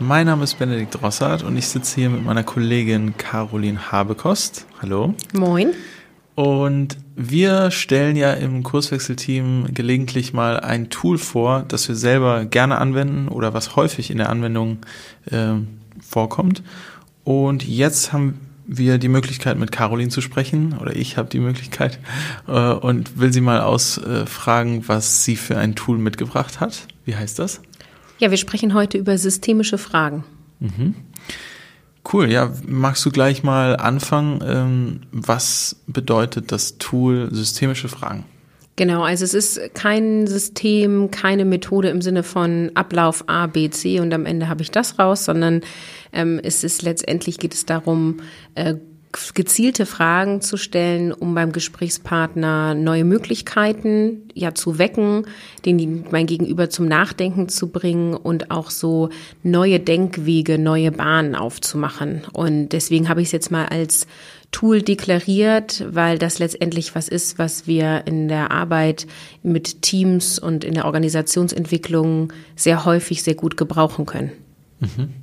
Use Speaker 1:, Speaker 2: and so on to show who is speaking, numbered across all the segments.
Speaker 1: Mein Name ist Benedikt Rossart und ich sitze hier mit meiner Kollegin Caroline Habekost. Hallo.
Speaker 2: Moin.
Speaker 1: Und wir stellen ja im Kurswechselteam gelegentlich mal ein Tool vor, das wir selber gerne anwenden oder was häufig in der Anwendung äh, vorkommt. Und jetzt haben wir die Möglichkeit, mit Caroline zu sprechen, oder ich habe die Möglichkeit, äh, und will sie mal ausfragen, was sie für ein Tool mitgebracht hat. Wie heißt das?
Speaker 2: Ja, wir sprechen heute über systemische Fragen.
Speaker 1: Mhm. Cool, ja, magst du gleich mal anfangen? Ähm, was bedeutet das Tool systemische Fragen?
Speaker 2: Genau, also es ist kein System, keine Methode im Sinne von Ablauf A, B, C und am Ende habe ich das raus, sondern ähm, es ist letztendlich geht es darum, äh, gezielte Fragen zu stellen, um beim Gesprächspartner neue Möglichkeiten ja zu wecken, den mein Gegenüber zum Nachdenken zu bringen und auch so neue Denkwege, neue Bahnen aufzumachen. Und deswegen habe ich es jetzt mal als Tool deklariert, weil das letztendlich was ist, was wir in der Arbeit mit Teams und in der Organisationsentwicklung sehr häufig sehr gut gebrauchen können.
Speaker 1: Mhm.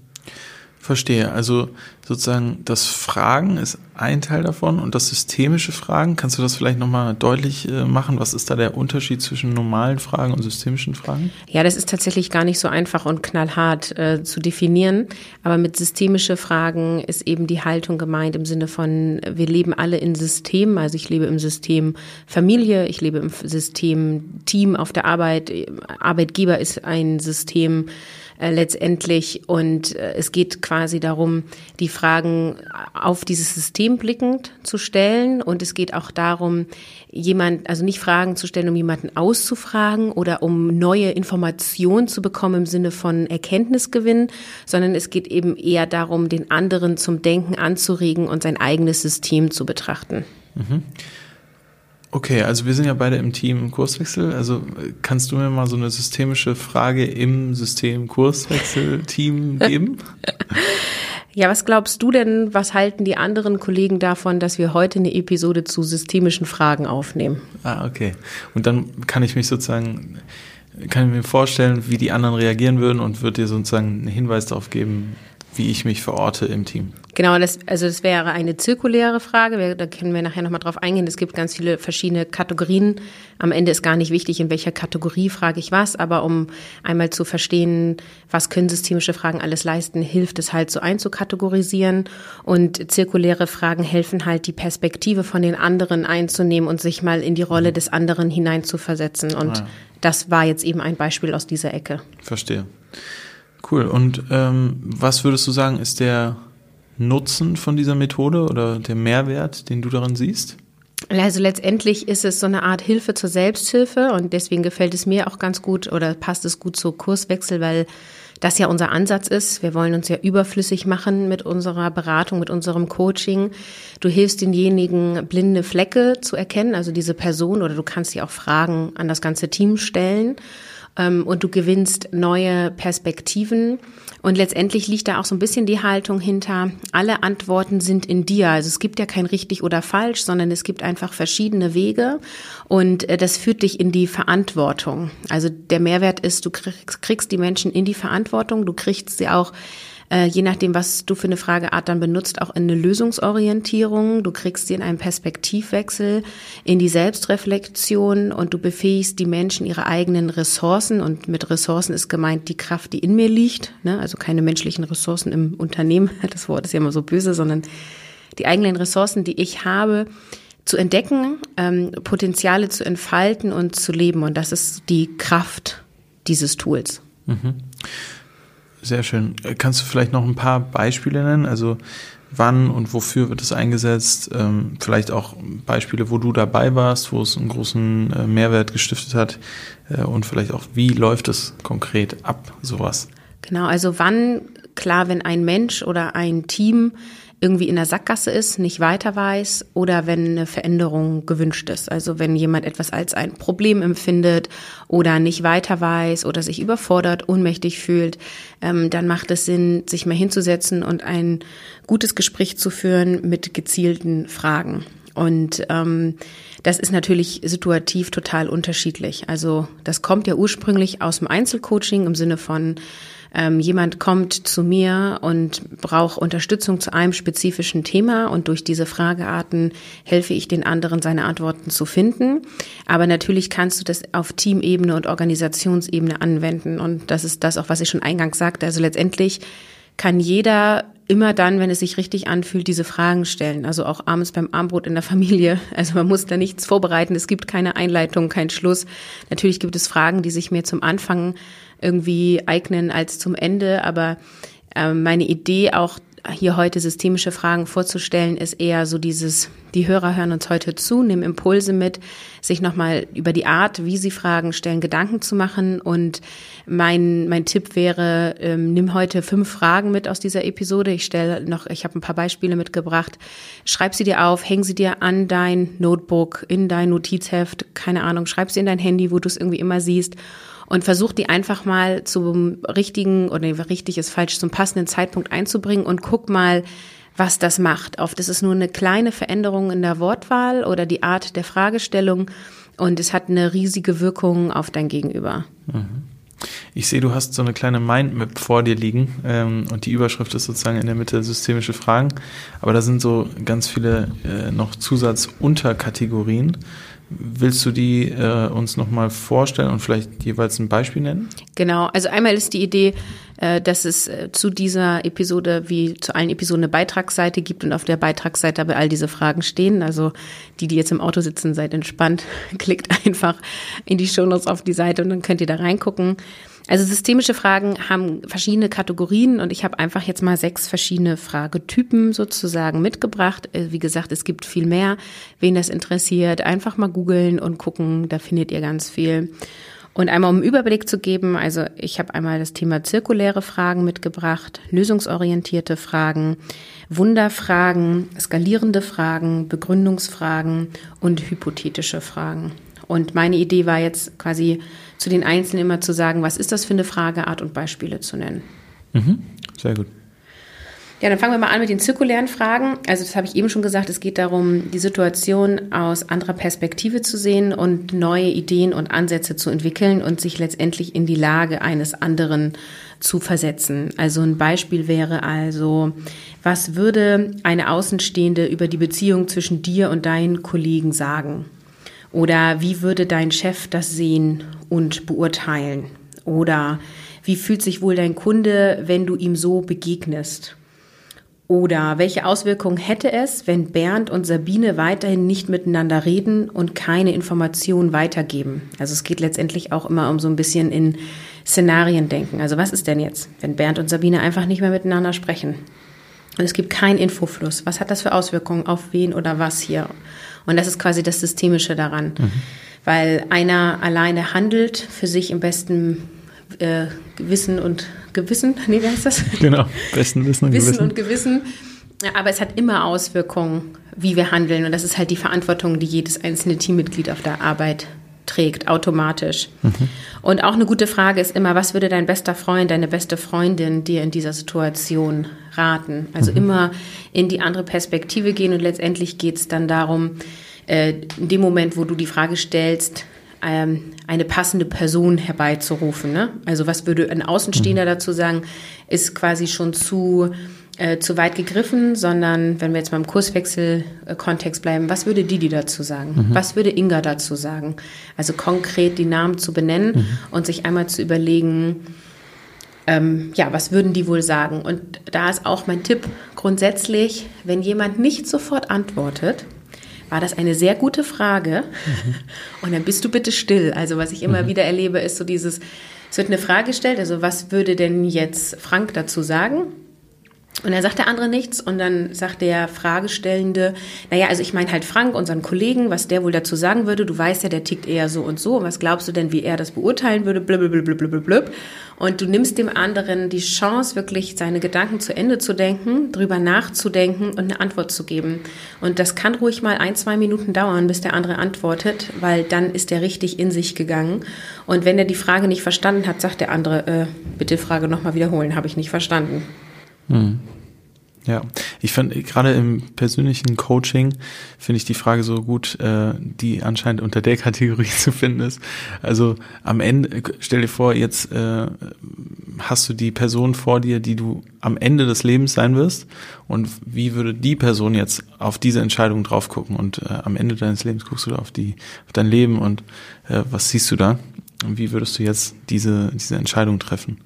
Speaker 1: Verstehe. Also sozusagen das Fragen ist ein Teil davon und das systemische Fragen, kannst du das vielleicht nochmal deutlich äh, machen? Was ist da der Unterschied zwischen normalen Fragen und systemischen Fragen?
Speaker 2: Ja, das ist tatsächlich gar nicht so einfach und knallhart äh, zu definieren. Aber mit systemische Fragen ist eben die Haltung gemeint im Sinne von, wir leben alle in Systemen. Also ich lebe im System Familie, ich lebe im System Team auf der Arbeit. Arbeitgeber ist ein System äh, letztendlich. Und äh, es geht quasi darum, die Fragen auf dieses System blickend zu stellen. Und es geht auch darum, jemand, also nicht Fragen zu stellen, um jemanden auszufragen oder um neue Informationen zu bekommen im Sinne von Erkenntnisgewinn, sondern es geht eben eher darum, den anderen zum Denken anzuregen und sein eigenes System zu betrachten.
Speaker 1: Mhm. Okay, also wir sind ja beide im Team Kurswechsel. Also kannst du mir mal so eine systemische Frage im System Kurswechsel-Team geben?
Speaker 2: Ja, was glaubst du denn, was halten die anderen Kollegen davon, dass wir heute eine Episode zu systemischen Fragen aufnehmen?
Speaker 1: Ah, okay. Und dann kann ich mich sozusagen, kann ich mir vorstellen, wie die anderen reagieren würden und würde dir sozusagen einen Hinweis darauf geben, wie ich mich verorte im Team.
Speaker 2: Genau, das, also das wäre eine zirkuläre Frage. da können wir nachher nochmal drauf eingehen. Es gibt ganz viele verschiedene Kategorien. Am Ende ist gar nicht wichtig, in welcher Kategorie frage ich was, aber um einmal zu verstehen, was können systemische Fragen alles leisten, hilft es halt so einzukategorisieren. Und zirkuläre Fragen helfen halt, die Perspektive von den anderen einzunehmen und sich mal in die Rolle des anderen hineinzuversetzen. Und ah. das war jetzt eben ein Beispiel aus dieser Ecke.
Speaker 1: Verstehe. Cool. Und ähm, was würdest du sagen, ist der Nutzen von dieser Methode oder der Mehrwert, den du darin siehst?
Speaker 2: Also letztendlich ist es so eine Art Hilfe zur Selbsthilfe und deswegen gefällt es mir auch ganz gut oder passt es gut zu Kurswechsel, weil das ja unser Ansatz ist. Wir wollen uns ja überflüssig machen mit unserer Beratung, mit unserem Coaching. Du hilfst denjenigen, blinde Flecke zu erkennen, also diese Person, oder du kannst sie auch Fragen an das ganze Team stellen und du gewinnst neue Perspektiven. Und letztendlich liegt da auch so ein bisschen die Haltung hinter, alle Antworten sind in dir. Also es gibt ja kein richtig oder falsch, sondern es gibt einfach verschiedene Wege und äh, das führt dich in die Verantwortung. Also der Mehrwert ist, du kriegst die Menschen in die Verantwortung, du kriegst sie auch äh, je nachdem, was du für eine Frageart dann benutzt, auch in eine Lösungsorientierung. Du kriegst sie in einen Perspektivwechsel, in die Selbstreflexion und du befähigst die Menschen ihre eigenen Ressourcen. Und mit Ressourcen ist gemeint die Kraft, die in mir liegt. Ne? Also keine menschlichen Ressourcen im Unternehmen. Das Wort ist ja immer so böse, sondern die eigenen Ressourcen, die ich habe, zu entdecken, ähm, Potenziale zu entfalten und zu leben. Und das ist die Kraft dieses Tools.
Speaker 1: Mhm. Sehr schön. Kannst du vielleicht noch ein paar Beispiele nennen? Also wann und wofür wird es eingesetzt? Ähm, vielleicht auch Beispiele, wo du dabei warst, wo es einen großen äh, Mehrwert gestiftet hat äh, und vielleicht auch, wie läuft es konkret ab, sowas?
Speaker 2: Genau, also wann, klar, wenn ein Mensch oder ein Team irgendwie in der Sackgasse ist, nicht weiter weiß oder wenn eine Veränderung gewünscht ist. Also wenn jemand etwas als ein Problem empfindet oder nicht weiter weiß oder sich überfordert, ohnmächtig fühlt, ähm, dann macht es Sinn, sich mal hinzusetzen und ein gutes Gespräch zu führen mit gezielten Fragen. Und ähm, das ist natürlich situativ total unterschiedlich. Also das kommt ja ursprünglich aus dem Einzelcoaching im Sinne von ähm, jemand kommt zu mir und braucht Unterstützung zu einem spezifischen Thema und durch diese Fragearten helfe ich den anderen, seine Antworten zu finden. Aber natürlich kannst du das auf Teamebene und Organisationsebene anwenden und das ist das auch, was ich schon eingangs sagte. Also letztendlich kann jeder immer dann, wenn es sich richtig anfühlt, diese Fragen stellen. Also auch abends beim Armbrot in der Familie. Also man muss da nichts vorbereiten. Es gibt keine Einleitung, kein Schluss. Natürlich gibt es Fragen, die sich mir zum Anfang irgendwie eignen als zum Ende. Aber äh, meine Idee auch hier heute systemische Fragen vorzustellen, ist eher so dieses, die Hörer hören uns heute zu, nehmen Impulse mit, sich nochmal über die Art, wie sie Fragen stellen, Gedanken zu machen. Und mein, mein Tipp wäre, ähm, nimm heute fünf Fragen mit aus dieser Episode. Ich stelle noch, ich habe ein paar Beispiele mitgebracht. Schreib sie dir auf, häng sie dir an dein Notebook, in dein Notizheft, keine Ahnung, schreib sie in dein Handy, wo du es irgendwie immer siehst und versuch die einfach mal zum richtigen oder richtig ist falsch zum passenden Zeitpunkt einzubringen und guck mal, was das macht. Oft ist es nur eine kleine Veränderung in der Wortwahl oder die Art der Fragestellung und es hat eine riesige Wirkung auf dein Gegenüber. Mhm.
Speaker 1: Ich sehe, du hast so eine kleine Mindmap vor dir liegen ähm, und die Überschrift ist sozusagen in der Mitte systemische Fragen, aber da sind so ganz viele äh, noch Zusatzunterkategorien. Willst du die äh, uns nochmal vorstellen und vielleicht jeweils ein Beispiel nennen?
Speaker 2: Genau, also einmal ist die Idee, äh, dass es äh, zu dieser Episode wie zu allen Episoden eine Beitragsseite gibt und auf der Beitragsseite aber all diese Fragen stehen. Also die, die jetzt im Auto sitzen, seid entspannt, klickt einfach in die Shownotes auf die Seite und dann könnt ihr da reingucken. Also systemische Fragen haben verschiedene Kategorien und ich habe einfach jetzt mal sechs verschiedene Fragetypen sozusagen mitgebracht. Äh, wie gesagt, es gibt viel mehr. Wen das interessiert, einfach mal googeln und gucken, da findet ihr ganz viel. Und einmal um einen Überblick zu geben, also ich habe einmal das Thema zirkuläre Fragen mitgebracht, lösungsorientierte Fragen, Wunderfragen, skalierende Fragen, Begründungsfragen und hypothetische Fragen. Und meine Idee war jetzt quasi zu den Einzelnen immer zu sagen, was ist das für eine Frageart und Beispiele zu nennen.
Speaker 1: Mhm. Sehr gut.
Speaker 2: Ja, dann fangen wir mal an mit den zirkulären Fragen. Also das habe ich eben schon gesagt, es geht darum, die Situation aus anderer Perspektive zu sehen und neue Ideen und Ansätze zu entwickeln und sich letztendlich in die Lage eines anderen zu versetzen. Also ein Beispiel wäre also, was würde eine Außenstehende über die Beziehung zwischen dir und deinen Kollegen sagen? Oder wie würde dein Chef das sehen und beurteilen? Oder wie fühlt sich wohl dein Kunde, wenn du ihm so begegnest? Oder welche Auswirkungen hätte es, wenn Bernd und Sabine weiterhin nicht miteinander reden und keine Informationen weitergeben? Also es geht letztendlich auch immer um so ein bisschen in Szenarien denken. Also was ist denn jetzt, wenn Bernd und Sabine einfach nicht mehr miteinander sprechen? Und es gibt keinen Infofluss. Was hat das für Auswirkungen auf wen oder was hier? Und das ist quasi das Systemische daran. Mhm. Weil einer alleine handelt für sich im besten äh, Gewissen und Gewissen. Nee, wie heißt das?
Speaker 1: Genau, besten Wissen und
Speaker 2: Wissen
Speaker 1: Gewissen.
Speaker 2: und Gewissen. Aber es hat immer Auswirkungen, wie wir handeln. Und das ist halt die Verantwortung, die jedes einzelne Teammitglied auf der Arbeit trägt, automatisch. Mhm. Und auch eine gute Frage ist immer, was würde dein bester Freund, deine beste Freundin dir in dieser Situation raten? Also mhm. immer in die andere Perspektive gehen und letztendlich geht es dann darum, äh, in dem Moment, wo du die Frage stellst, ähm, eine passende Person herbeizurufen. Ne? Also was würde ein Außenstehender mhm. dazu sagen, ist quasi schon zu äh, zu weit gegriffen, sondern wenn wir jetzt mal im Kurswechsel-Kontext bleiben, was würde Didi dazu sagen? Mhm. Was würde Inga dazu sagen? Also konkret die Namen zu benennen mhm. und sich einmal zu überlegen, ähm, ja, was würden die wohl sagen? Und da ist auch mein Tipp grundsätzlich, wenn jemand nicht sofort antwortet, war das eine sehr gute Frage. Mhm. Und dann bist du bitte still. Also was ich immer mhm. wieder erlebe, ist so dieses, es wird eine Frage gestellt, also was würde denn jetzt Frank dazu sagen? Und dann sagt der andere nichts und dann sagt der Fragestellende, naja, also ich meine halt Frank, unseren Kollegen, was der wohl dazu sagen würde, du weißt ja, der tickt eher so und so und was glaubst du denn, wie er das beurteilen würde, blablabla. Und du nimmst dem anderen die Chance, wirklich seine Gedanken zu Ende zu denken, drüber nachzudenken und eine Antwort zu geben. Und das kann ruhig mal ein, zwei Minuten dauern, bis der andere antwortet, weil dann ist er richtig in sich gegangen. Und wenn er die Frage nicht verstanden hat, sagt der andere, äh, bitte Frage nochmal wiederholen, habe ich nicht verstanden.
Speaker 1: Hm. Ja, ich finde gerade im persönlichen Coaching finde ich die Frage so gut, äh, die anscheinend unter der Kategorie zu finden ist. Also am Ende, stell dir vor, jetzt äh, hast du die Person vor dir, die du am Ende des Lebens sein wirst und wie würde die Person jetzt auf diese Entscheidung drauf gucken und äh, am Ende deines Lebens guckst du da auf die auf dein Leben und äh, was siehst du da und wie würdest du jetzt diese diese Entscheidung treffen?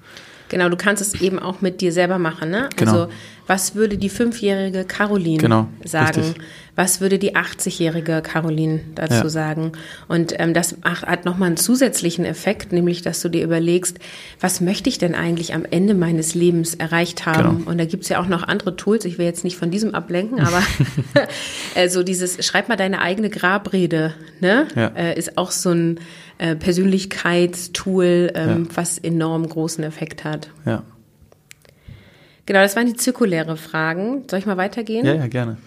Speaker 2: Genau, du kannst es eben auch mit dir selber machen. Ne?
Speaker 1: Genau.
Speaker 2: Also was würde die fünfjährige Caroline
Speaker 1: Genau,
Speaker 2: sagen?
Speaker 1: richtig.
Speaker 2: Was würde die 80-jährige Caroline dazu
Speaker 1: Ja.
Speaker 2: sagen? Und ähm, das hat nochmal einen zusätzlichen Effekt, nämlich dass du dir überlegst, was möchte ich denn eigentlich am Ende meines Lebens erreicht haben?
Speaker 1: Genau.
Speaker 2: Und da gibt's ja auch noch andere Tools, ich will jetzt nicht von diesem ablenken, aber also dieses, schreib mal deine eigene Grabrede, ne?
Speaker 1: Ja.
Speaker 2: Äh, ist auch so ein äh, Persönlichkeitstool, ähm,
Speaker 1: Ja.
Speaker 2: was enorm großen Effekt hat.
Speaker 1: Ja,
Speaker 2: Genau, das waren die zirkuläre Fragen. Soll ich mal weitergehen?
Speaker 1: ja, ja gerne.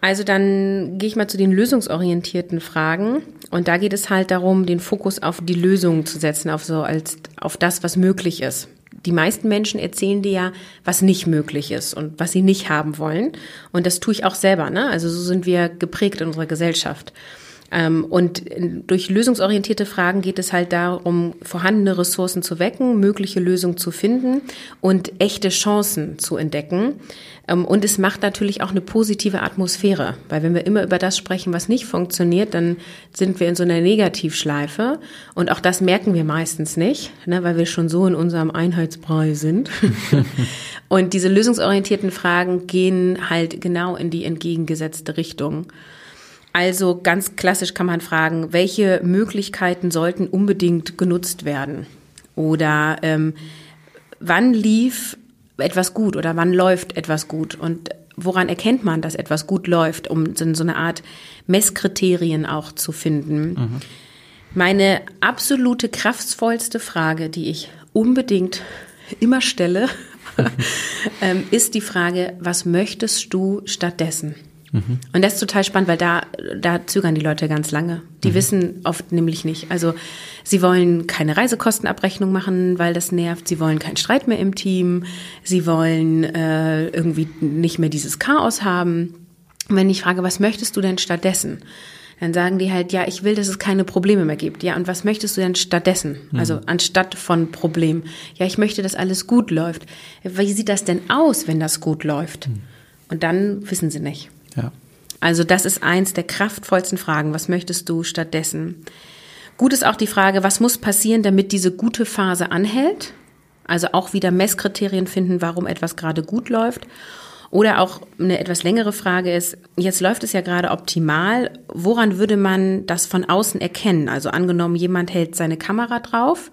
Speaker 2: Also dann gehe ich mal zu den lösungsorientierten Fragen. Und da geht es halt darum, den Fokus auf die Lösung zu setzen, auf so als auf das, was möglich ist. Die meisten Menschen erzählen dir ja, was nicht möglich ist und was sie nicht haben wollen. Und das tue ich auch selber. Ne? Also so sind wir geprägt in unserer Gesellschaft. Ähm, Und durch lösungsorientierte Fragen geht es halt darum, vorhandene Ressourcen zu wecken, mögliche Lösungen zu finden und echte Chancen zu entdecken. Ähm, Und es macht natürlich auch eine positive Atmosphäre, weil wenn wir immer über das sprechen, was nicht funktioniert, dann sind wir in so einer Negativschleife. Und auch das merken wir meistens nicht, ne, weil wir schon so in unserem Einheitsbrei sind. Und diese lösungsorientierten Fragen gehen halt genau in die entgegengesetzte Richtung. Also ganz klassisch kann man fragen, welche Möglichkeiten sollten unbedingt genutzt werden? Oder ähm, wann lief etwas gut oder wann läuft etwas gut? Und woran erkennt man, dass etwas gut läuft, um so eine Art Messkriterien auch zu finden? Meine absolute kraftvollste Frage, die ich unbedingt immer stelle, ähm, ist die Frage, was möchtest du stattdessen? Und das ist total spannend, weil da, da zögern die Leute ganz lange. Die wissen oft nämlich nicht. Also sie wollen keine Reisekostenabrechnung machen, weil das nervt. Sie wollen keinen Streit mehr im Team. Sie wollen äh, irgendwie nicht mehr dieses Chaos haben. Und wenn ich frage, was möchtest du denn stattdessen? Dann sagen die halt, ja, ich will, dass es keine Probleme mehr gibt. Ja, und was möchtest du denn stattdessen? Also anstatt von Problem. Ja, ich möchte, dass alles gut läuft. Wie sieht das denn aus, wenn das gut läuft? Und dann wissen sie nicht.
Speaker 1: Ja.
Speaker 2: Also das ist eins der kraftvollsten Fragen. Was möchtest du stattdessen? Gut ist auch die Frage, was muss passieren, damit diese gute Phase anhält? Also auch wieder Messkriterien finden, warum etwas gerade gut läuft. Oder auch eine etwas längere Frage ist, jetzt läuft es ja gerade optimal. Woran würde man das von außen erkennen? Also angenommen, jemand hält seine Kamera drauf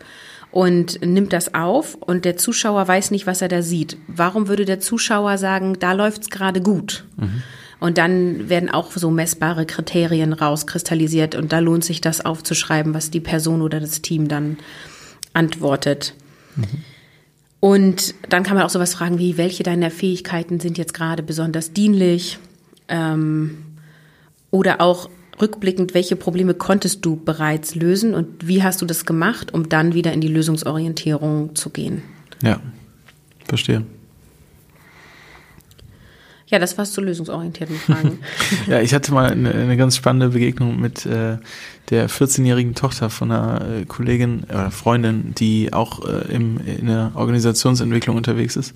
Speaker 2: und nimmt das auf und der Zuschauer weiß nicht, was er da sieht. Warum würde der Zuschauer sagen, da läuft's gerade gut? Und dann werden auch so messbare Kriterien rauskristallisiert und da lohnt sich das aufzuschreiben, was die Person oder das Team dann antwortet. Und dann kann man auch sowas fragen wie, welche deiner Fähigkeiten sind jetzt gerade besonders dienlich? Ähm, oder auch rückblickend, welche Probleme konntest du bereits lösen und wie hast du das gemacht, um dann wieder in die Lösungsorientierung zu gehen?
Speaker 1: Ja, verstehe.
Speaker 2: Ja, das war's zu lösungsorientierten Fragen.
Speaker 1: Ja, ich hatte mal eine, eine ganz spannende Begegnung mit äh, der 14-jährigen Tochter von einer äh, Kollegin oder Freundin, die auch äh, im, in der Organisationsentwicklung unterwegs ist.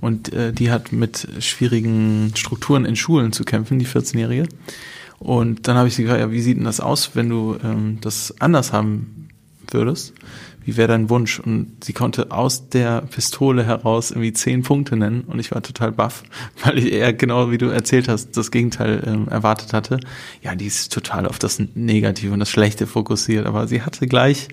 Speaker 1: Und äh, die hat mit schwierigen Strukturen in Schulen zu kämpfen, die 14-Jährige. Und dann habe ich sie gefragt, ja, wie sieht denn das aus, wenn du ähm, das anders haben würdest? Wie wäre dein Wunsch? Und sie konnte aus der Pistole heraus irgendwie zehn Punkte nennen und ich war total baff, weil ich eher genau wie du erzählt hast, das Gegenteil ähm, erwartet hatte. Ja, die ist total auf das Negative und das Schlechte fokussiert, aber sie hatte gleich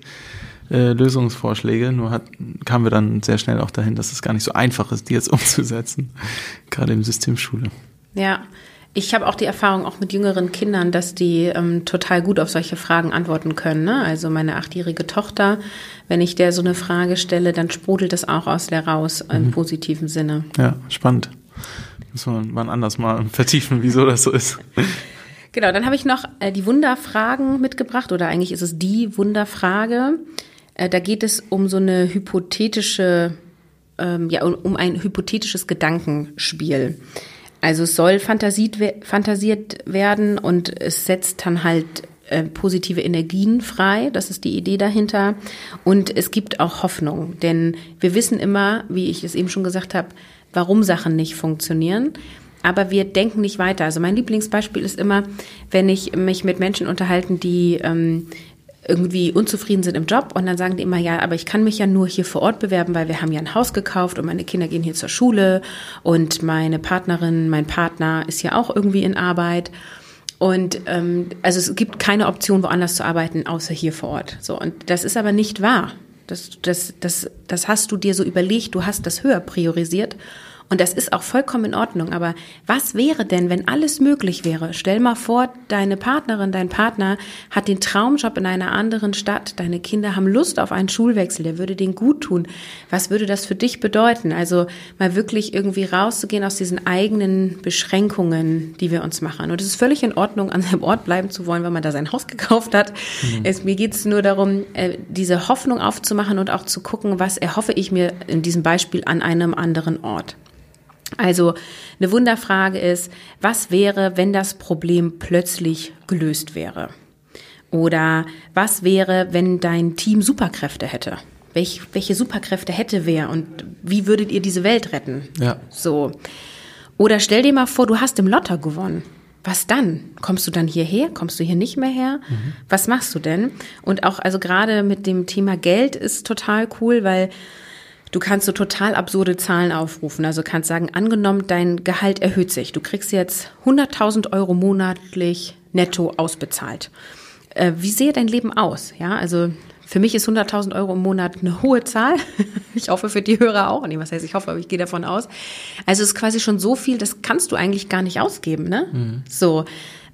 Speaker 1: äh, Lösungsvorschläge, nur hat, kamen wir dann sehr schnell auch dahin, dass es gar nicht so einfach ist, die jetzt umzusetzen, gerade im Systemschule.
Speaker 2: Ja, ich habe auch die Erfahrung auch mit jüngeren Kindern, dass die ähm, total gut auf solche Fragen antworten können. Ne? Also meine achtjährige Tochter, wenn ich der so eine Frage stelle, dann sprudelt das auch aus der raus im mhm. positiven Sinne.
Speaker 1: Ja, spannend. Müssen wir mal anders mal vertiefen, wieso das so ist.
Speaker 2: Genau, dann habe ich noch äh, die Wunderfragen mitgebracht oder eigentlich ist es die Wunderfrage. Äh, da geht es um so eine hypothetische, ähm, ja, um ein hypothetisches Gedankenspiel. Also es soll fantasiert, werden und es setzt dann halt äh, positive Energien frei. Das ist die Idee dahinter. Und es gibt auch Hoffnung, denn wir wissen immer, wie ich es eben schon gesagt habe, warum Sachen nicht funktionieren. Aber wir denken nicht weiter. Also mein Lieblingsbeispiel ist immer, wenn ich mich mit Menschen unterhalten, die ähm, irgendwie unzufrieden sind im Job und dann sagen die immer, ja, aber ich kann mich ja nur hier vor Ort bewerben, weil wir haben ja ein Haus gekauft und meine Kinder gehen hier zur Schule und meine Partnerin, mein Partner ist ja auch irgendwie in Arbeit. Und ähm, also es gibt keine Option, woanders zu arbeiten, außer hier vor Ort. So, und das ist aber nicht wahr. Das, das, das, das hast du dir so überlegt, du hast das höher priorisiert. Und das ist auch vollkommen in Ordnung. Aber was wäre denn, wenn alles möglich wäre? Stell mal vor, deine Partnerin, dein Partner hat den Traumjob in einer anderen Stadt. Deine Kinder haben Lust auf einen Schulwechsel. Der würde denen gut tun. Was würde das für dich bedeuten? Also mal wirklich irgendwie rauszugehen aus diesen eigenen Beschränkungen, die wir uns machen. Und es ist völlig in Ordnung, an seinem Ort bleiben zu wollen, wenn man da sein Haus gekauft hat. Mhm. Es, mir geht es nur darum, äh, diese Hoffnung aufzumachen und auch zu gucken, was erhoffe ich mir in diesem Beispiel an einem anderen Ort. Also eine Wunderfrage ist, was wäre, wenn das Problem plötzlich gelöst wäre? Oder was wäre, wenn dein Team Superkräfte hätte? Welch, welche Superkräfte hätte wer und wie würdet ihr diese Welt retten?
Speaker 1: Ja.
Speaker 2: So. Oder stell dir mal vor, du hast im Lotto gewonnen. Was dann? Kommst du dann hierher? Kommst du hier nicht mehr her? Mhm. Was machst du denn? Und auch, also gerade mit dem Thema Geld ist total cool, weil Du kannst so total absurde Zahlen aufrufen. Also kannst sagen, angenommen, dein Gehalt erhöht sich. Du kriegst jetzt 100.000 Euro monatlich netto ausbezahlt. Äh, wie sehe dein Leben aus? Ja, also für mich ist 100.000 Euro im Monat eine hohe Zahl. Ich hoffe für die Hörer auch. Nee, was heißt ich hoffe, aber ich gehe davon aus. Also es ist quasi schon so viel, das kannst du eigentlich gar nicht ausgeben, ne? Mhm. So.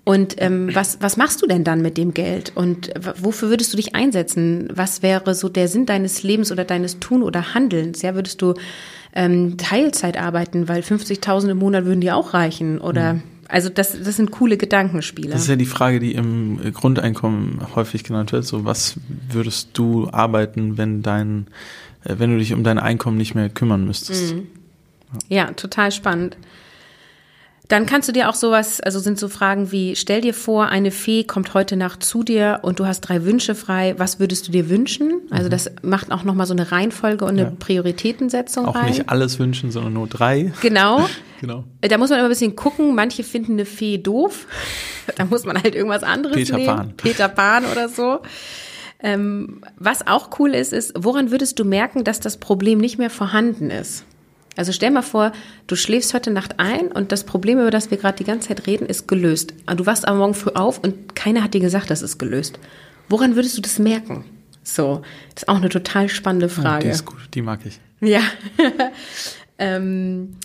Speaker 2: Und ähm, was, was machst du denn dann mit dem Geld? Und wofür würdest du dich einsetzen? Was wäre so der Sinn deines Lebens oder deines Tun oder Handelns? Ja, würdest du ähm, Teilzeit arbeiten, weil 50.000 im Monat würden dir auch reichen? Oder mhm. also das, das sind coole Gedankenspiele.
Speaker 1: Das ist ja die Frage, die im Grundeinkommen häufig genannt wird. So, was würdest du arbeiten, wenn dein, äh, wenn du dich um dein Einkommen nicht mehr kümmern müsstest?
Speaker 2: Mhm. Ja, total spannend. Dann kannst du dir auch sowas, also sind so Fragen wie, stell dir vor, eine Fee kommt heute Nacht zu dir und du hast drei Wünsche frei. Was würdest du dir wünschen? Also mhm. das macht auch nochmal so eine Reihenfolge und eine ja. Prioritätensetzung
Speaker 1: auch
Speaker 2: rein.
Speaker 1: Auch nicht alles wünschen, sondern nur drei.
Speaker 2: Genau. genau. Da muss man immer ein bisschen gucken. Manche finden eine Fee doof. Da muss man halt irgendwas anderes
Speaker 1: Peter
Speaker 2: nehmen.
Speaker 1: Pan.
Speaker 2: Peter Pan oder so. Ähm, was auch cool ist, ist, woran würdest du merken, dass das Problem nicht mehr vorhanden ist? Also stell mal vor, du schläfst heute Nacht ein und das Problem, über das wir gerade die ganze Zeit reden, ist gelöst. Du wachst am Morgen früh auf und keiner hat dir gesagt, das ist gelöst. Woran würdest du das merken? So, das ist auch eine total spannende Frage.
Speaker 1: Ja, die ist gut, die mag ich.
Speaker 2: Ja. ähm,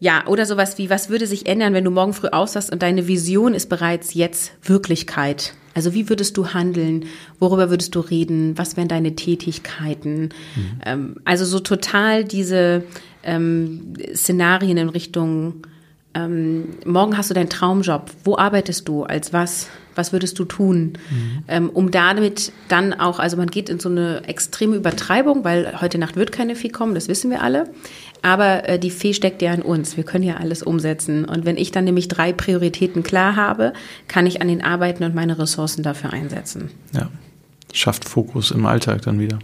Speaker 2: ja, oder sowas wie, was würde sich ändern, wenn du morgen früh auswachst und deine Vision ist bereits jetzt Wirklichkeit? Also wie würdest du handeln? Worüber würdest du reden? Was wären deine Tätigkeiten? Mhm. Ähm, also so total diese ähm, Szenarien in Richtung, ähm, morgen hast du deinen Traumjob, wo arbeitest du, als was, was würdest du tun, mhm. ähm, um damit dann auch, also man geht in so eine extreme Übertreibung, weil heute Nacht wird keine Fee kommen, das wissen wir alle, aber äh, die Fee steckt ja in uns, wir können ja alles umsetzen und wenn ich dann nämlich drei Prioritäten klar habe, kann ich an den arbeiten und meine Ressourcen dafür einsetzen.
Speaker 1: Ja, schafft Fokus im Alltag dann wieder.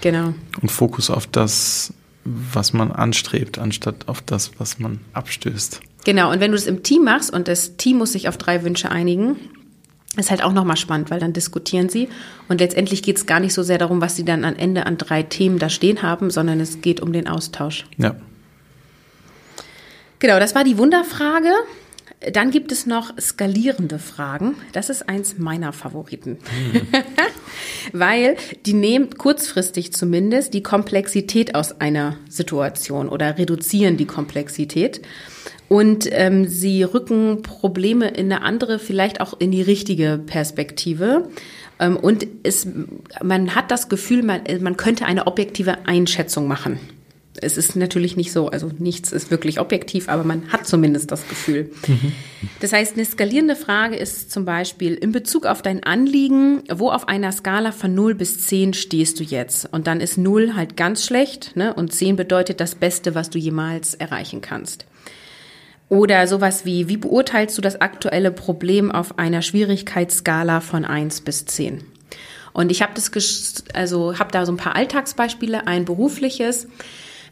Speaker 2: Genau.
Speaker 1: Und Fokus auf das, was man anstrebt, anstatt auf das, was man abstößt.
Speaker 2: Genau, und wenn du es im Team machst und das Team muss sich auf drei Wünsche einigen, ist halt auch nochmal spannend, weil dann diskutieren sie und letztendlich geht es gar nicht so sehr darum, was sie dann am Ende an drei Themen da stehen haben, sondern es geht um den Austausch.
Speaker 1: Ja.
Speaker 2: Genau, das war die Wunderfrage. Dann gibt es noch skalierende Fragen. Das ist eins meiner Favoriten. Hm. Weil die nehmen kurzfristig zumindest die Komplexität aus einer Situation oder reduzieren die Komplexität. Und ähm, sie rücken Probleme in eine andere, vielleicht auch in die richtige Perspektive. Ähm, und es, man hat das Gefühl, man, man könnte eine objektive Einschätzung machen es ist natürlich nicht so, also nichts ist wirklich objektiv, aber man hat zumindest das Gefühl. Das heißt, eine skalierende Frage ist zum Beispiel in Bezug auf dein Anliegen, wo auf einer Skala von 0 bis 10 stehst du jetzt? Und dann ist 0 halt ganz schlecht ne? und 10 bedeutet das Beste, was du jemals erreichen kannst. Oder sowas wie, wie beurteilst du das aktuelle Problem auf einer Schwierigkeitsskala von 1 bis 10? Und ich habe das, also habe da so ein paar Alltagsbeispiele, ein berufliches.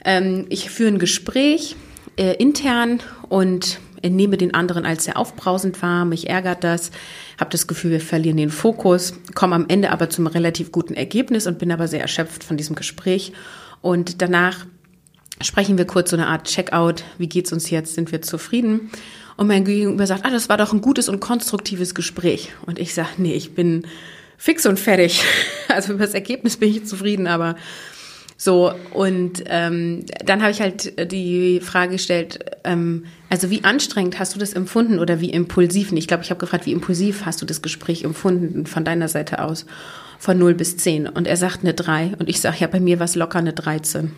Speaker 2: Ähm, ich führe ein Gespräch äh, intern und nehme den anderen als sehr aufbrausend wahr, mich ärgert das, habe das Gefühl, wir verlieren den Fokus, komme am Ende aber zum relativ guten Ergebnis und bin aber sehr erschöpft von diesem Gespräch. Und danach sprechen wir kurz so eine Art Checkout, wie geht's uns jetzt, sind wir zufrieden? Und mein Gegenüber sagt, ah, das war doch ein gutes und konstruktives Gespräch. Und ich sage, nee, ich bin fix und fertig. Also über das Ergebnis bin ich zufrieden, aber so, und ähm, dann habe ich halt die Frage gestellt, ähm, also wie anstrengend hast du das empfunden oder wie impulsiv? Ich glaube, ich habe gefragt, wie impulsiv hast du das Gespräch empfunden von deiner Seite aus? Von 0 bis 10. Und er sagt eine 3. Und ich sage, ja, bei mir war es locker eine 13.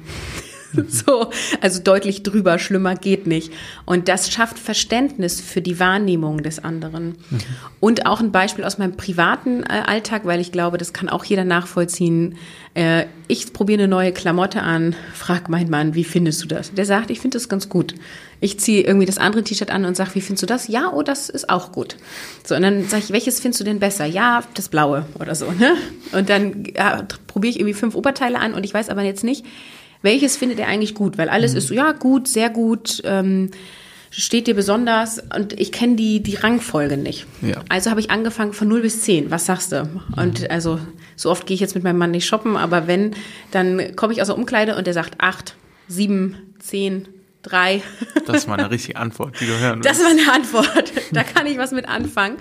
Speaker 2: so, also deutlich drüber, schlimmer geht nicht. Und das schafft Verständnis für die Wahrnehmung des anderen. Mhm. Und auch ein Beispiel aus meinem privaten äh, Alltag, weil ich glaube, das kann auch jeder nachvollziehen. Äh, ich probiere eine neue Klamotte an, frag meinen Mann, wie findest du das? Der sagt, ich finde das ganz gut. Ich ziehe irgendwie das andere T-Shirt an und sage, wie findest du das? Ja, oh, das ist auch gut. So, und dann sage ich, welches findest du denn besser? Ja, das blaue oder so. Ne? Und dann ja, probiere ich irgendwie fünf Oberteile an und ich weiß aber jetzt nicht, welches findet er eigentlich gut? Weil alles mhm. ist so, ja, gut, sehr gut, ähm, steht dir besonders und ich kenne die, die Rangfolge nicht. Ja. Also habe ich angefangen von 0 bis 10. Was sagst du? Und mhm. also so oft gehe ich jetzt mit meinem Mann nicht shoppen, aber wenn, dann komme ich aus der Umkleide und der sagt 8, 7, 10, drei.
Speaker 1: Das mal eine richtige Antwort, die du hören
Speaker 2: willst. Das war eine Antwort. Da kann ich was mit anfangen.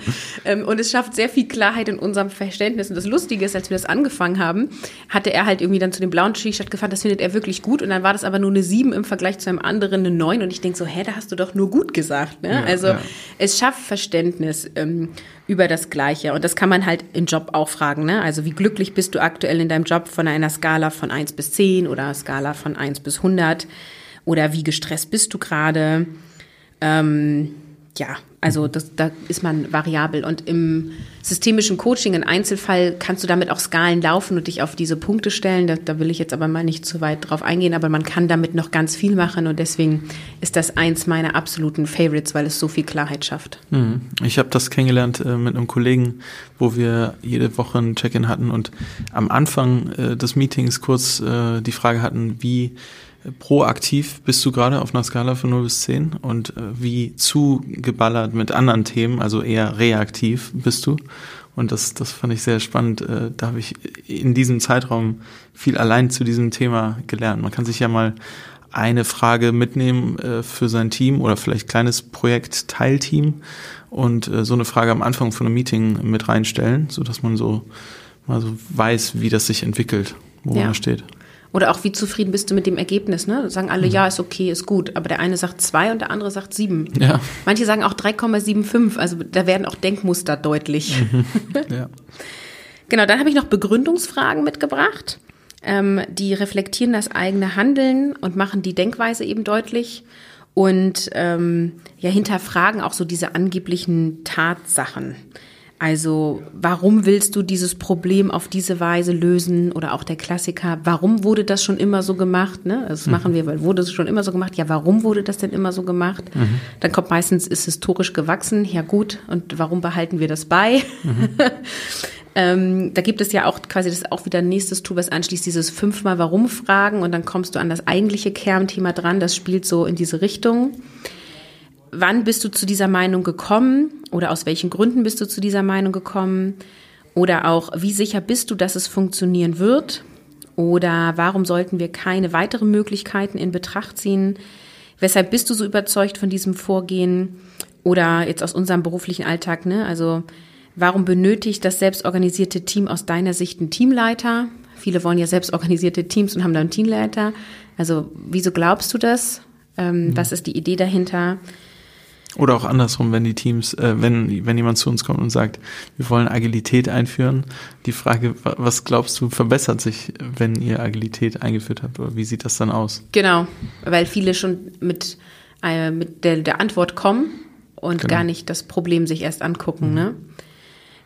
Speaker 2: Ähm, und es schafft sehr viel Klarheit in unserem Verständnis. Und das Lustige ist, als wir das angefangen haben, hatte er halt irgendwie dann zu dem blauen T-Shirt gefahren, das findet er wirklich gut. Und dann war das aber nur eine sieben im Vergleich zu einem anderen eine neun. Und ich denke so, hä, da hast du doch nur gut gesagt. Ne? Ja, also ja. es schafft Verständnis ähm, über das Gleiche. Und das kann man halt im Job auch fragen. Ne? Also wie glücklich bist du aktuell in deinem Job von einer Skala von eins bis zehn oder Skala von eins bis hundert? Oder wie gestresst bist du gerade? Ähm, ja, also das, da ist man variabel. Und im systemischen Coaching, im Einzelfall, kannst du damit auch Skalen laufen und dich auf diese Punkte stellen. Da, da will ich jetzt aber mal nicht zu weit drauf eingehen, aber man kann damit noch ganz viel machen und deswegen ist das eins meiner absoluten Favorites, weil es so viel Klarheit schafft.
Speaker 1: Mhm. Ich habe das kennengelernt äh, mit einem Kollegen, wo wir jede Woche ein Check-in hatten und am Anfang äh, des Meetings kurz äh, die Frage hatten, wie proaktiv bist du gerade auf einer Skala von 0 bis 10 und äh, wie zugeballert mit anderen Themen, also eher reaktiv bist du. Und das, das fand ich sehr spannend. Äh, da habe ich in diesem Zeitraum viel allein zu diesem Thema gelernt. Man kann sich ja mal eine Frage mitnehmen äh, für sein Team oder vielleicht kleines Projekt Teilteam und so eine Frage am Anfang von einem Meeting mit reinstellen, so dass man so mal so weiß, wie das sich entwickelt, wo ja. man steht.
Speaker 2: Oder auch, wie zufrieden bist du mit dem Ergebnis? Ne? Sagen alle, mhm. ja, ist okay, ist gut. Aber der eine sagt zwei und der andere sagt sieben. Ja. Manche sagen auch 3,75. Also da werden auch Denkmuster deutlich. Mhm. Ja. genau, dann habe ich noch Begründungsfragen mitgebracht. Ähm, die reflektieren das eigene Handeln und machen die Denkweise eben deutlich und ähm, ja hinterfragen auch so diese angeblichen Tatsachen. Also warum willst du dieses Problem auf diese Weise lösen? Oder auch der Klassiker, warum wurde das schon immer so gemacht? Ne? Das mhm. machen wir, weil wurde es schon immer so gemacht? Ja, warum wurde das denn immer so gemacht? Mhm. Dann kommt meistens, ist historisch gewachsen, ja gut, und warum behalten wir das bei? Mhm. ähm, da gibt es ja auch quasi, das auch wieder nächstes Tool, was anschließt, dieses fünfmal Warum fragen und dann kommst du an das eigentliche Kernthema dran, das spielt so in diese Richtung wann bist du zu dieser Meinung gekommen oder aus welchen Gründen bist du zu dieser Meinung gekommen oder auch wie sicher bist du, dass es funktionieren wird oder warum sollten wir keine weiteren Möglichkeiten in Betracht ziehen? Weshalb bist du so überzeugt von diesem Vorgehen oder jetzt aus unserem beruflichen Alltag, ne? Also Warum benötigt das selbstorganisierte Team aus deiner Sicht einen Teamleiter? Viele wollen ja selbstorganisierte Teams und haben dann einen Teamleiter. Also wieso glaubst du das? Ähm, mhm. Was ist die Idee dahinter?
Speaker 1: Oder auch andersrum, wenn die Teams, äh, wenn, wenn jemand zu uns kommt und sagt, wir wollen Agilität einführen, die Frage, was glaubst du, verbessert sich, wenn ihr Agilität eingeführt habt? Oder wie sieht das dann aus?
Speaker 2: Genau, weil viele schon mit, äh, mit der, der Antwort kommen und genau. gar nicht das Problem sich erst angucken. Mhm. Ne?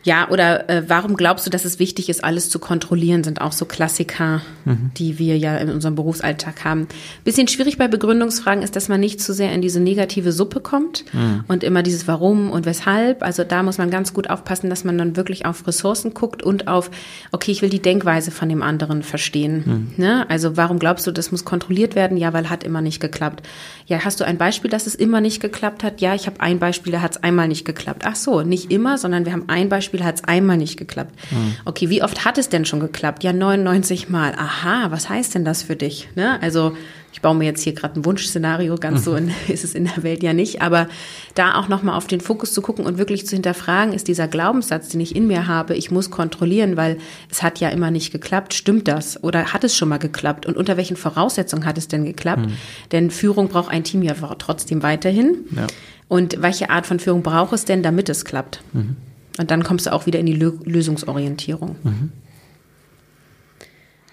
Speaker 2: Ja, oder äh, warum glaubst du, dass es wichtig ist, alles zu kontrollieren, sind auch so Klassiker, mhm. die wir ja in unserem Berufsalltag haben. Bisschen schwierig bei Begründungsfragen ist, dass man nicht zu sehr in diese negative Suppe kommt mhm. und immer dieses Warum und Weshalb. Also da muss man ganz gut aufpassen, dass man dann wirklich auf Ressourcen guckt und auf, okay, ich will die Denkweise von dem anderen verstehen. Mhm. Ne? Also warum glaubst du, das muss kontrolliert werden? Ja, weil hat immer nicht geklappt. Ja, hast du ein Beispiel, dass es immer nicht geklappt hat? Ja, ich habe ein Beispiel, da hat es einmal nicht geklappt. Ach so, nicht immer, sondern wir haben ein Beispiel, Beispiel hat es einmal nicht geklappt. Mhm. Okay, wie oft hat es denn schon geklappt? Ja, 99 Mal. Aha, was heißt denn das für dich? Ne? Also ich baue mir jetzt hier gerade ein Wunschszenario, ganz so in, ist es in der Welt ja nicht, aber da auch nochmal auf den Fokus zu gucken und wirklich zu hinterfragen, ist dieser Glaubenssatz, den ich in mir habe, ich muss kontrollieren, weil es hat ja immer nicht geklappt, stimmt das? Oder hat es schon mal geklappt? Und unter welchen Voraussetzungen hat es denn geklappt? Mhm. Denn Führung braucht ein Team ja trotzdem weiterhin. Ja. Und welche Art von Führung braucht es denn, damit es klappt? Mhm. Und dann kommst du auch wieder in die Lösungsorientierung. Mhm.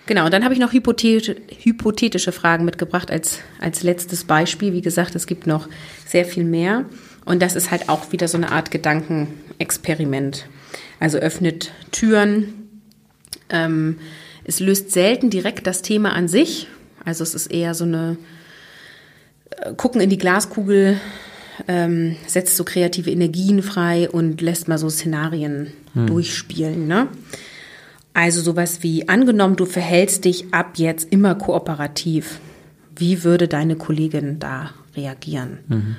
Speaker 2: Genau, und dann habe ich noch hypothetische Fragen mitgebracht als, als letztes Beispiel. Wie gesagt, es gibt noch sehr viel mehr. Und das ist halt auch wieder so eine Art Gedankenexperiment. Also öffnet Türen. Ähm, es löst selten direkt das Thema an sich. Also es ist eher so eine äh, Gucken in die Glaskugel, ähm, setzt so kreative Energien frei und lässt mal so Szenarien hm. durchspielen. Ne? Also sowas wie, angenommen, du verhältst dich ab jetzt immer kooperativ. Wie würde deine Kollegin da reagieren? Mhm.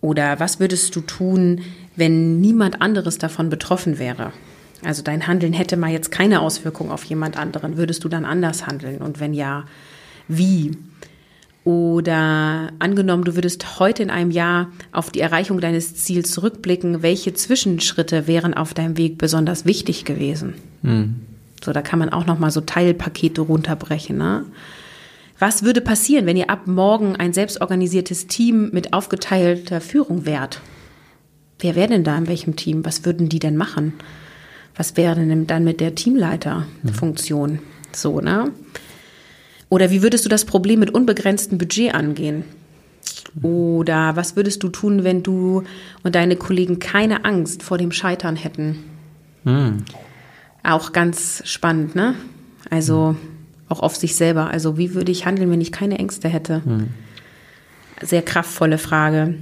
Speaker 2: Oder was würdest du tun, wenn niemand anderes davon betroffen wäre? Also dein Handeln hätte mal jetzt keine Auswirkung auf jemand anderen. Würdest du dann anders handeln? Und wenn ja, wie? Oder angenommen, du würdest heute in einem Jahr auf die Erreichung deines Ziels zurückblicken, welche Zwischenschritte wären auf deinem Weg besonders wichtig gewesen? Mhm. So, da kann man auch noch mal so Teilpakete runterbrechen. Ne? Was würde passieren, wenn ihr ab morgen ein selbstorganisiertes Team mit aufgeteilter Führung wärt? Wer wäre denn da in welchem Team? Was würden die denn machen? Was wäre denn dann mit der Teamleiterfunktion? Mhm. So, ne? Oder wie würdest du das Problem mit unbegrenztem Budget angehen? Oder was würdest du tun, wenn du und deine Kollegen keine Angst vor dem Scheitern hätten? Hm. Auch ganz spannend, ne? Also hm. auch auf sich selber. Also wie würde ich handeln, wenn ich keine Ängste hätte? Hm. Sehr kraftvolle Frage.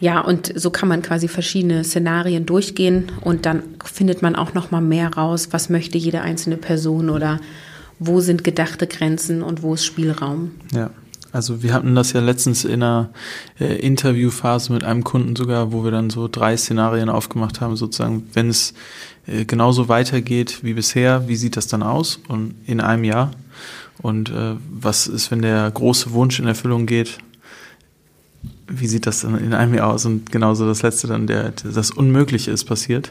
Speaker 2: Ja, und so kann man quasi verschiedene Szenarien durchgehen und dann findet man auch noch mal mehr raus, was möchte jede einzelne Person oder wo sind gedachte Grenzen und wo ist Spielraum.
Speaker 1: Ja. Also wir hatten das ja letztens in einer äh, Interviewphase mit einem Kunden sogar, wo wir dann so drei Szenarien aufgemacht haben, sozusagen, wenn es äh, genauso weitergeht wie bisher, wie sieht das dann aus und in einem Jahr? Und äh, was ist, wenn der große Wunsch in Erfüllung geht? Wie sieht das dann in einem Jahr aus? Und genauso das letzte dann, der, das Unmögliche ist passiert.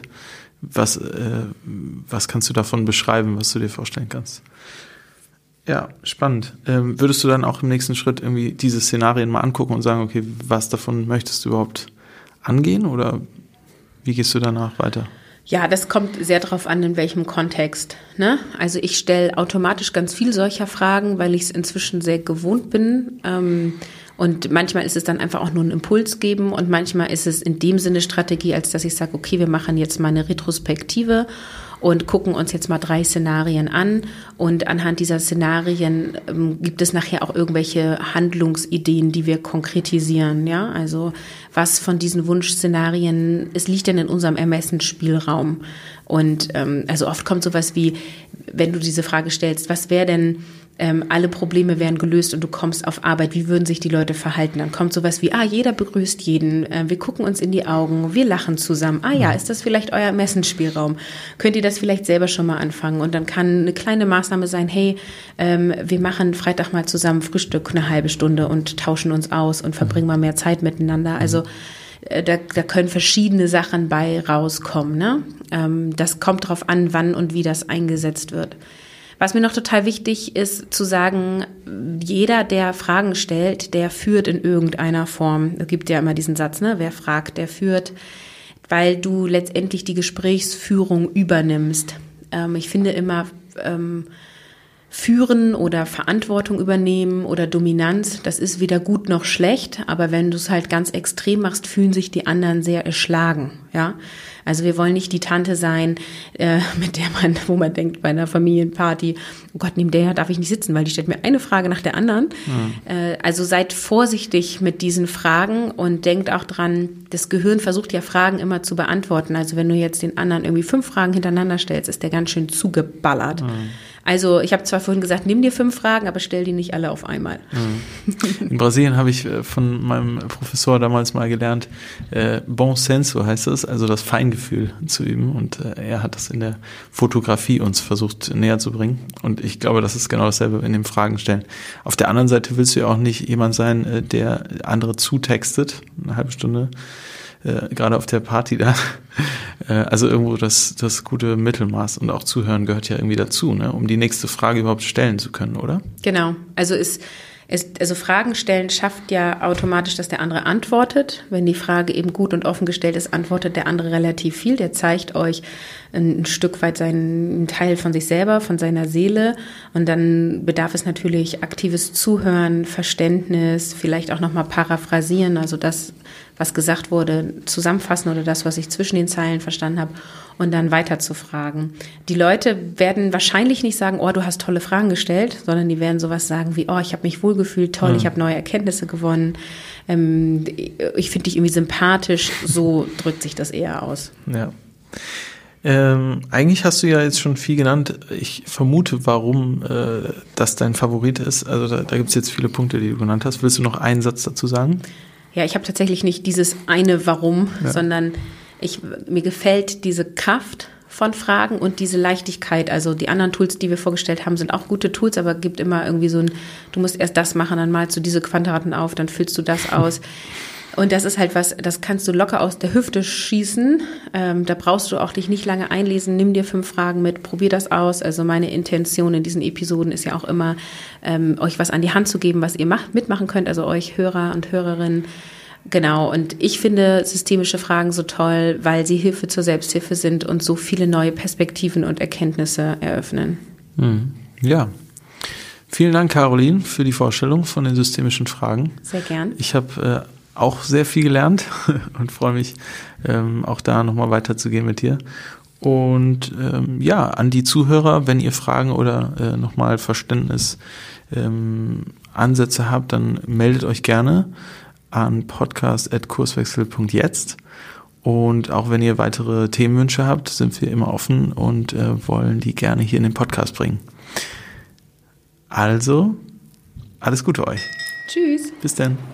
Speaker 1: Was, äh, was kannst du davon beschreiben, was du dir vorstellen kannst? Ja, spannend. Ähm, würdest du dann auch im nächsten Schritt irgendwie diese Szenarien mal angucken und sagen, okay, was davon möchtest du überhaupt angehen oder wie gehst du danach weiter?
Speaker 2: Ja, das kommt sehr darauf an, in welchem Kontext. Ne? Also ich stelle automatisch ganz viel solcher Fragen, weil ich es inzwischen sehr gewohnt bin. Ähm, und manchmal ist es dann einfach auch nur ein Impuls geben und manchmal ist es in dem Sinne Strategie, als dass ich sage, okay, wir machen jetzt mal eine Retrospektive und gucken uns jetzt mal drei Szenarien an. Und anhand dieser Szenarien ähm, gibt es nachher auch irgendwelche Handlungsideen, die wir konkretisieren. Ja, also was von diesen Wunschszenarien, es liegt denn in unserem Ermessensspielraum. Und ähm, also oft kommt sowas wie, wenn du diese Frage stellst, was wäre denn ähm, alle Probleme wären gelöst und du kommst auf Arbeit, wie würden sich die Leute verhalten? Dann kommt sowas wie, ah, jeder begrüßt jeden, äh, wir gucken uns in die Augen, wir lachen zusammen. Ah ja, ist das vielleicht euer Messenspielraum? Könnt ihr das vielleicht selber schon mal anfangen? Und dann kann eine kleine Maßnahme sein, hey, ähm, wir machen Freitag mal zusammen Frühstück eine halbe Stunde und tauschen uns aus und verbringen mal mehr Zeit miteinander. Also äh, da, da können verschiedene Sachen bei rauskommen. Ne? Ähm, das kommt darauf an, wann und wie das eingesetzt wird. Was mir noch total wichtig ist zu sagen, jeder, der Fragen stellt, der führt in irgendeiner Form. Es gibt ja immer diesen Satz, ne? Wer fragt, der führt, weil du letztendlich die Gesprächsführung übernimmst. Ähm, ich finde immer, ähm, führen oder Verantwortung übernehmen oder Dominanz, das ist weder gut noch schlecht, aber wenn du es halt ganz extrem machst, fühlen sich die anderen sehr erschlagen, ja. Also wir wollen nicht die Tante sein, äh, mit der man, wo man denkt bei einer Familienparty, oh Gott, neben der darf ich nicht sitzen, weil die stellt mir eine Frage nach der anderen. Mhm. Äh, also seid vorsichtig mit diesen Fragen und denkt auch dran, das Gehirn versucht ja Fragen immer zu beantworten. Also wenn du jetzt den anderen irgendwie fünf Fragen hintereinander stellst, ist der ganz schön zugeballert. Mhm. Also ich habe zwar vorhin gesagt, nimm dir fünf Fragen, aber stell die nicht alle auf einmal.
Speaker 1: Mhm. In Brasilien habe ich äh, von meinem Professor damals mal gelernt, äh, Bon Senso heißt es, also das Feingefühl zu üben. Und äh, er hat das in der Fotografie uns versucht näher zu bringen. Und ich glaube, das ist genau dasselbe in dem Fragen stellen. Auf der anderen Seite willst du ja auch nicht jemand sein, äh, der andere zutextet, eine halbe Stunde äh, gerade auf der Party da. Äh, also irgendwo das, das gute Mittelmaß und auch zuhören gehört ja irgendwie dazu, ne? um die nächste Frage überhaupt stellen zu können, oder?
Speaker 2: Genau. Also ist es, also Fragen stellen schafft ja automatisch, dass der andere antwortet. Wenn die Frage eben gut und offen gestellt ist, antwortet der andere relativ viel. Der zeigt euch ein, ein Stück weit seinen Teil von sich selber, von seiner Seele. Und dann bedarf es natürlich aktives Zuhören, Verständnis, vielleicht auch nochmal paraphrasieren, also das, was gesagt wurde, zusammenfassen oder das, was ich zwischen den Zeilen verstanden habe und dann weiter zu fragen. Die Leute werden wahrscheinlich nicht sagen, oh, du hast tolle Fragen gestellt, sondern die werden sowas sagen wie, oh, ich habe mich wohlgefühlt, toll, mhm. ich habe neue Erkenntnisse gewonnen, ähm, ich finde dich irgendwie sympathisch, so drückt sich das eher aus.
Speaker 1: Ja. Ähm, eigentlich hast du ja jetzt schon viel genannt. Ich vermute, warum äh, das dein Favorit ist. Also da, da gibt es jetzt viele Punkte, die du genannt hast. Willst du noch einen Satz dazu sagen?
Speaker 2: Ja, ich habe tatsächlich nicht dieses eine Warum, ja. sondern ich, mir gefällt diese Kraft von Fragen und diese Leichtigkeit. Also die anderen Tools, die wir vorgestellt haben, sind auch gute Tools, aber gibt immer irgendwie so ein, du musst erst das machen, dann malst du diese Quadraten auf, dann füllst du das aus. Und das ist halt was, das kannst du locker aus der Hüfte schießen. Ähm, da brauchst du auch dich nicht lange einlesen. Nimm dir fünf Fragen mit, probier das aus. Also meine Intention in diesen Episoden ist ja auch immer, ähm, euch was an die Hand zu geben, was ihr macht, mitmachen könnt. Also euch Hörer und Hörerinnen Genau, und ich finde systemische Fragen so toll, weil sie Hilfe zur Selbsthilfe sind und so viele neue Perspektiven und Erkenntnisse eröffnen.
Speaker 1: Hm. Ja. Vielen Dank, Caroline, für die Vorstellung von den systemischen Fragen.
Speaker 2: Sehr gern.
Speaker 1: Ich habe äh, auch sehr viel gelernt und freue mich, ähm, auch da nochmal weiterzugehen mit dir. Und ähm, ja, an die Zuhörer, wenn ihr Fragen oder äh, nochmal Verständnis ähm, Ansätze habt, dann meldet euch gerne an podcast.kurswechsel.jetzt. Und auch wenn ihr weitere Themenwünsche habt, sind wir immer offen und äh, wollen die gerne hier in den Podcast bringen. Also, alles Gute euch.
Speaker 2: Tschüss.
Speaker 1: Bis dann.